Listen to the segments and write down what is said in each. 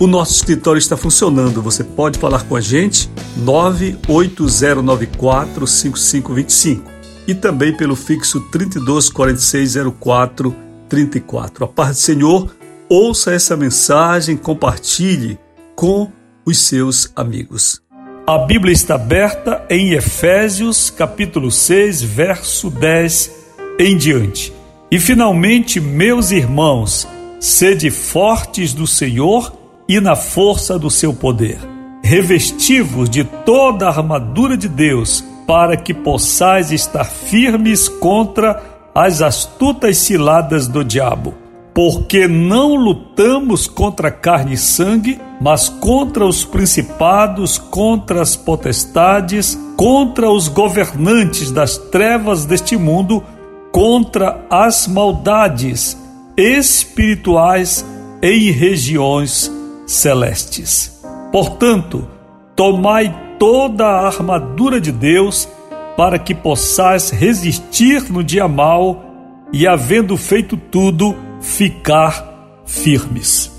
O nosso escritório está funcionando. Você pode falar com a gente 98094 5525 e também pelo fixo 324604 34. A paz do Senhor, ouça essa mensagem, compartilhe com os seus amigos. A Bíblia está aberta em Efésios, capítulo 6, verso 10 em diante. E finalmente, meus irmãos, sede fortes do Senhor e na força do seu poder. Revestivos de toda a armadura de Deus, para que possais estar firmes contra as astutas ciladas do diabo. Porque não lutamos contra carne e sangue, mas contra os principados, contra as potestades, contra os governantes das trevas deste mundo, contra as maldades espirituais em regiões celestes. Portanto, tomai toda a armadura de Deus para que possais resistir no dia mau e, havendo feito tudo, ficar firmes.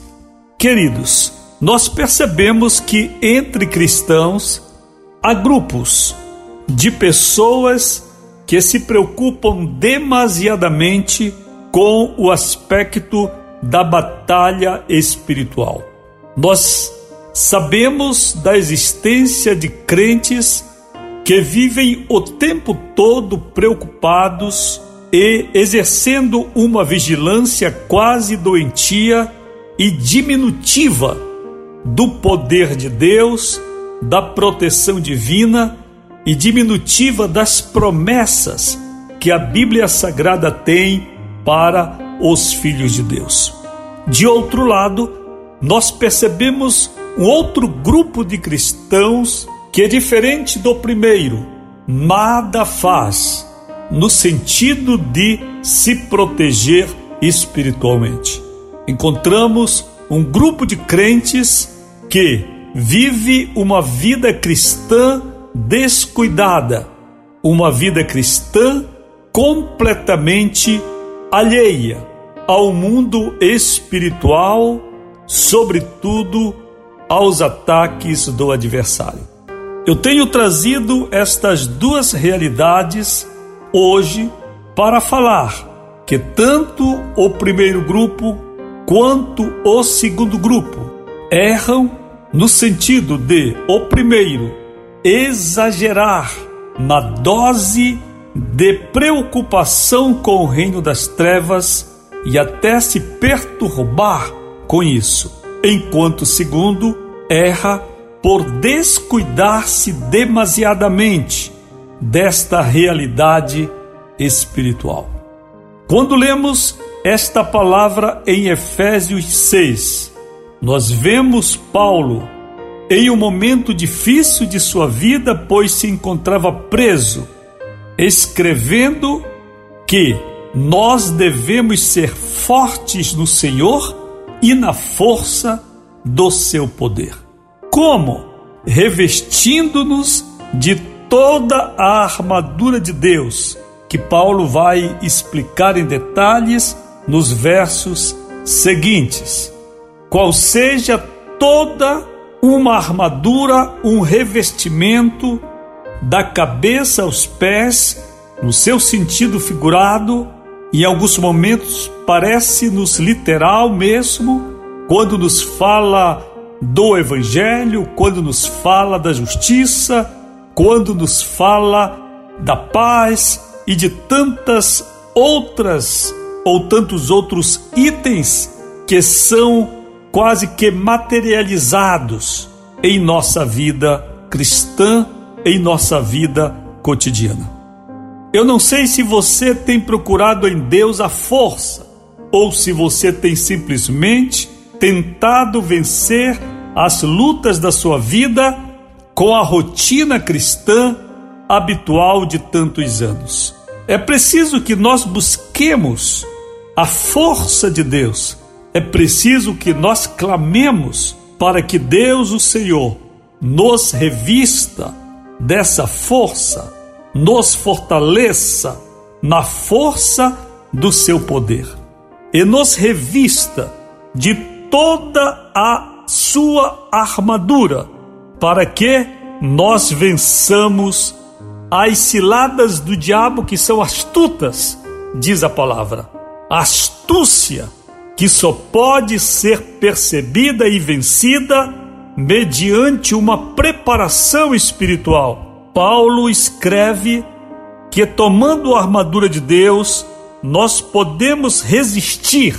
Queridos, nós percebemos que entre cristãos há grupos de pessoas que se preocupam demasiadamente com o aspecto da batalha espiritual. Nós sabemos da existência de crentes que vivem o tempo todo preocupados e exercendo uma vigilância quase doentia e diminutiva do poder de Deus, da proteção divina e diminutiva das promessas que a Bíblia Sagrada tem para os filhos de Deus. De outro lado, nós percebemos um outro grupo de cristãos que é diferente do primeiro, nada faz no sentido de se proteger espiritualmente. Encontramos um grupo de crentes que vive uma vida cristã descuidada, uma vida cristã completamente alheia ao mundo espiritual sobretudo aos ataques do adversário. Eu tenho trazido estas duas realidades hoje para falar que tanto o primeiro grupo quanto o segundo grupo erram no sentido de o primeiro exagerar na dose de preocupação com o reino das trevas e até se perturbar com isso, enquanto o segundo erra por descuidar-se demasiadamente desta realidade espiritual. Quando lemos esta palavra em Efésios 6, nós vemos Paulo em um momento difícil de sua vida, pois se encontrava preso, escrevendo que nós devemos ser fortes no Senhor e na força do seu poder. Como? Revestindo-nos de toda a armadura de Deus, que Paulo vai explicar em detalhes nos versos seguintes. Qual seja toda uma armadura, um revestimento da cabeça aos pés, no seu sentido figurado, em alguns momentos parece-nos literal mesmo, quando nos fala do Evangelho, quando nos fala da justiça, quando nos fala da paz e de tantas outras ou tantos outros itens que são quase que materializados em nossa vida cristã, em nossa vida cotidiana. Eu não sei se você tem procurado em Deus a força ou se você tem simplesmente tentado vencer as lutas da sua vida com a rotina cristã habitual de tantos anos. É preciso que nós busquemos a força de Deus. É preciso que nós clamemos para que Deus, o Senhor, nos revista dessa força, nos fortaleça na força do seu poder e nos revista de toda a sua armadura, para que nós vençamos as ciladas do diabo que são astutas, diz a palavra. Astúcia que só pode ser percebida e vencida mediante uma preparação espiritual. Paulo escreve que tomando a armadura de Deus, nós podemos resistir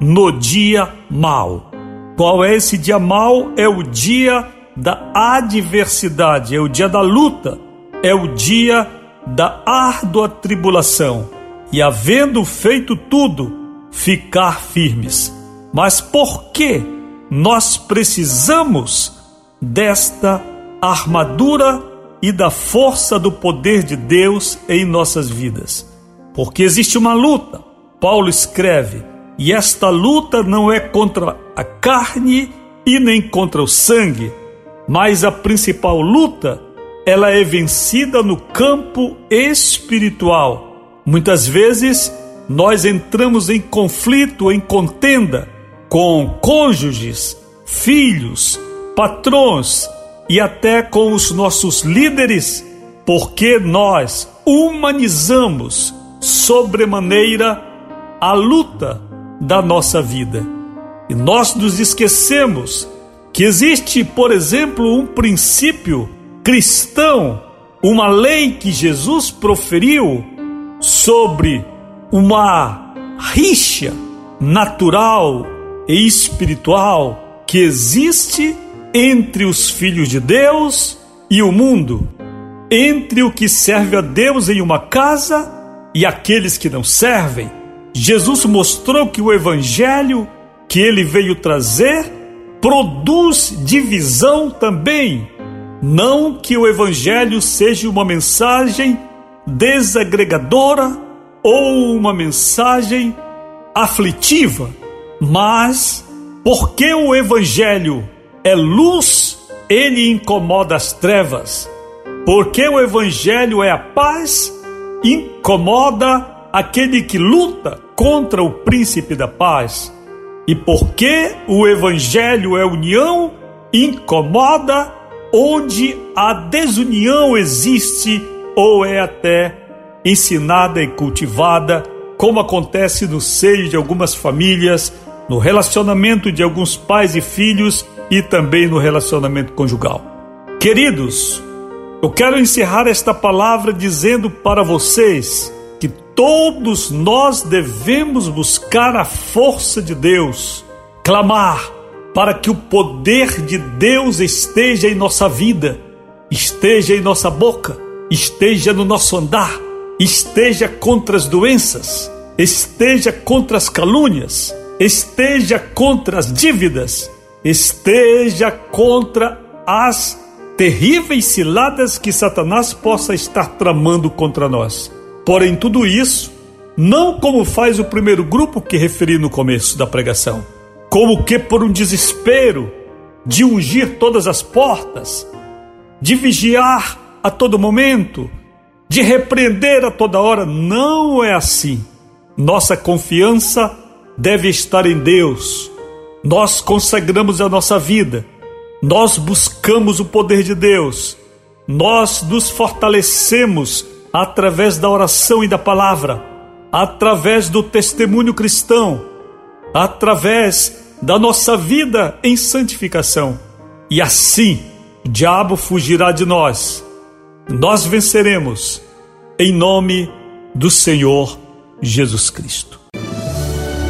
no dia mal. Qual é esse dia mal? É o dia da adversidade, é o dia da luta, é o dia da árdua tribulação. E havendo feito tudo, ficar firmes. Mas por que nós precisamos desta armadura e da força do poder de Deus em nossas vidas? Porque existe uma luta. Paulo escreve: e esta luta não é contra a carne e nem contra o sangue, mas a principal luta, ela é vencida no campo espiritual. Muitas vezes nós entramos em conflito, em contenda com cônjuges, filhos, patrões e até com os nossos líderes, porque nós humanizamos sobremaneira a luta da nossa vida. E nós nos esquecemos que existe, por exemplo, um princípio cristão, uma lei que Jesus proferiu sobre uma rixa natural e espiritual que existe entre os filhos de Deus e o mundo, entre o que serve a Deus em uma casa e aqueles que não servem. Jesus mostrou que o evangelho que ele veio trazer produz divisão também. Não que o evangelho seja uma mensagem desagregadora ou uma mensagem aflitiva, mas porque o Evangelho é luz, ele incomoda as trevas. Porque o Evangelho é a paz, incomoda aquele que luta contra o príncipe da paz. E porque o Evangelho é união, incomoda onde a desunião existe ou é até ensinada e cultivada, como acontece no seio de algumas famílias, no relacionamento de alguns pais e filhos e também no relacionamento conjugal. Queridos, eu quero encerrar esta palavra dizendo para vocês que todos nós devemos buscar a força de Deus, clamar para que o poder de Deus esteja em nossa vida, esteja em nossa boca, esteja no nosso andar esteja contra as doenças, esteja contra as calúnias, esteja contra as dívidas, esteja contra as terríveis ciladas que Satanás possa estar tramando contra nós. Porém, tudo isso, não como faz o primeiro grupo que referi no começo da pregação, como que por um desespero de ungir todas as portas, de vigiar a todo momento, de repreender a toda hora. Não é assim. Nossa confiança deve estar em Deus. Nós consagramos a nossa vida. Nós buscamos o poder de Deus. Nós nos fortalecemos através da oração e da palavra, através do testemunho cristão, através da nossa vida em santificação. E assim o diabo fugirá de nós nós venceremos em nome do Senhor Jesus Cristo.